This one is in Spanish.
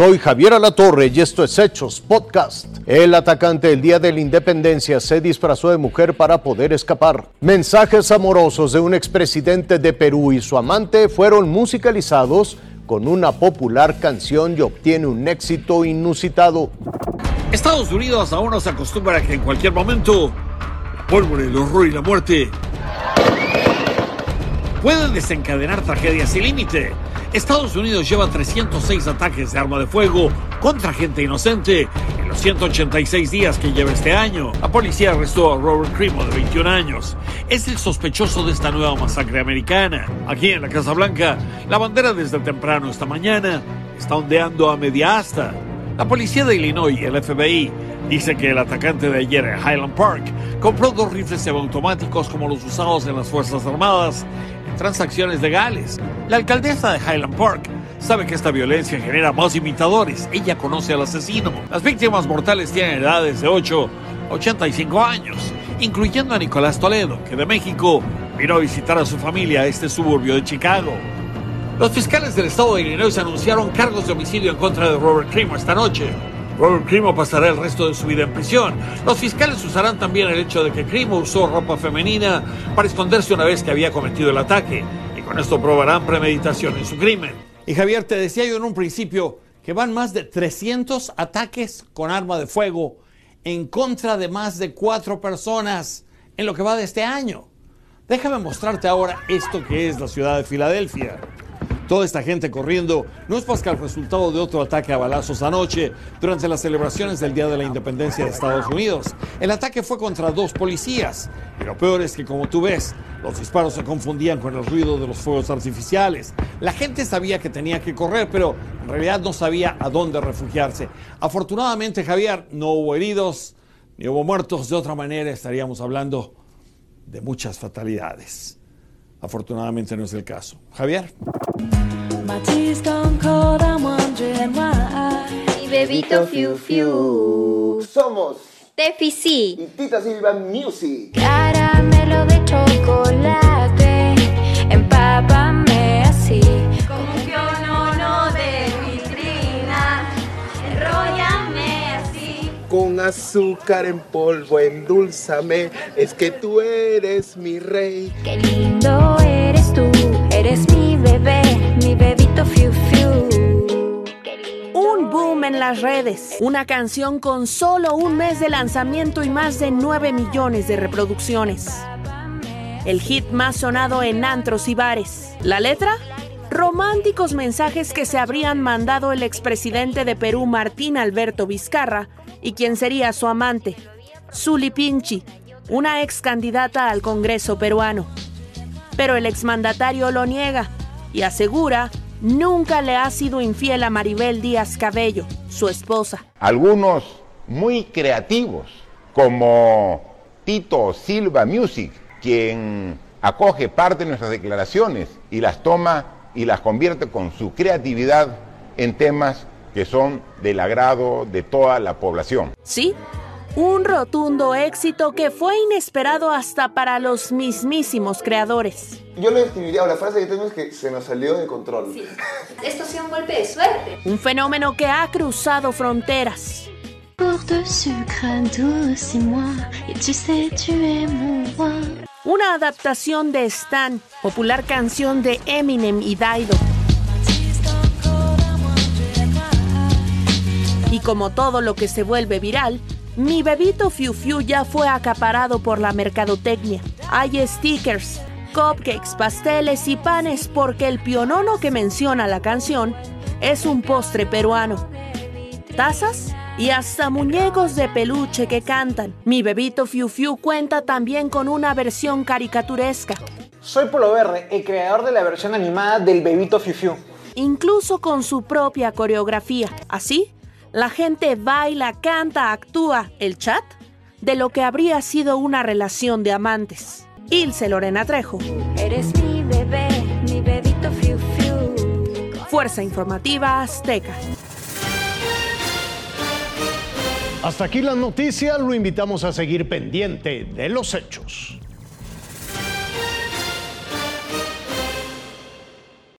Soy Javier Alatorre y esto es Hechos Podcast. El atacante el día de la independencia se disfrazó de mujer para poder escapar. Mensajes amorosos de un expresidente de Perú y su amante fueron musicalizados con una popular canción y obtiene un éxito inusitado. Estados Unidos aún no se acostumbra a que en cualquier momento pólvora, el horror y la muerte pueden desencadenar tragedias sin límite. Estados Unidos lleva 306 ataques de arma de fuego contra gente inocente en los 186 días que lleva este año. La policía arrestó a Robert Crimo, de 21 años. Es el sospechoso de esta nueva masacre americana. Aquí en la Casa Blanca, la bandera desde temprano esta mañana está ondeando a media asta. La policía de Illinois el FBI dice que el atacante de ayer en Highland Park compró dos rifles semiautomáticos como los usados en las Fuerzas Armadas transacciones legales. La alcaldesa de Highland Park sabe que esta violencia genera más imitadores. Ella conoce al asesino. Las víctimas mortales tienen edades de 8 a 85 años, incluyendo a Nicolás Toledo, que de México vino a visitar a su familia a este suburbio de Chicago. Los fiscales del estado de Illinois anunciaron cargos de homicidio en contra de Robert Crimo esta noche. Robert Crimo pasará el resto de su vida en prisión. Los fiscales usarán también el hecho de que Crimo usó ropa femenina para esconderse una vez que había cometido el ataque. Y con esto probarán premeditación en su crimen. Y Javier, te decía yo en un principio que van más de 300 ataques con arma de fuego en contra de más de cuatro personas en lo que va de este año. Déjame mostrarte ahora esto que es la ciudad de Filadelfia. Toda esta gente corriendo no es el resultado de otro ataque a balazos anoche durante las celebraciones del Día de la Independencia de Estados Unidos. El ataque fue contra dos policías y lo peor es que como tú ves, los disparos se confundían con el ruido de los fuegos artificiales. La gente sabía que tenía que correr, pero en realidad no sabía a dónde refugiarse. Afortunadamente, Javier, no hubo heridos ni hubo muertos. De otra manera, estaríamos hablando de muchas fatalidades. Afortunadamente no es el caso. Javier. Mi bebito Fiu Fiu. Somos Tefi sí. y Tita Silva Music. Caramelo de chocolate. Empápame así. Como un pionono de vitrina. Enróllame así. Con azúcar en polvo, endulzame. Es que tú eres mi rey. Qué lindo. Eres mi bebé. Mi bebito Fiu Fiu. Un boom en las redes. Una canción con solo un mes de lanzamiento y más de 9 millones de reproducciones. El hit más sonado en antros y bares. ¿La letra? Románticos mensajes que se habrían mandado el expresidente de Perú, Martín Alberto Vizcarra, y quien sería su amante, Zuli Pinchi, una ex candidata al Congreso peruano. Pero el exmandatario lo niega y asegura nunca le ha sido infiel a Maribel Díaz Cabello, su esposa. algunos muy creativos, como Tito Silva Music, quien acoge parte de nuestras declaraciones y las toma y las convierte con su creatividad en temas que son del agrado de toda la población. Sí, un rotundo éxito que fue inesperado hasta para los mismísimos creadores. Yo lo definiría, o la frase que tengo es que se nos salió de control. Esto ha sido un golpe de suerte. Un fenómeno que ha cruzado fronteras. Pour de sucre douce et moi, et tu sais, tu es mon roi. Una adaptación de Stan, popular canción de Eminem y Dido. Y como todo lo que se vuelve viral, mi bebito Fiu Fiu ya fue acaparado por la mercadotecnia. Hay stickers, cupcakes, pasteles y panes porque el pionono que menciona la canción es un postre peruano. Tazas y hasta muñecos de peluche que cantan. Mi bebito Fiu Fiu cuenta también con una versión caricaturesca. Soy Polo Verde, el creador de la versión animada del Bebito Fiu Fiu. incluso con su propia coreografía. Así, la gente baila, canta, actúa el chat de lo que habría sido una relación de amantes. Ilse Lorena Trejo, Eres mi bebé. Mi bebito Fiu Fiu. Fuerza Informativa Azteca. Hasta aquí las noticias, lo invitamos a seguir pendiente de los hechos.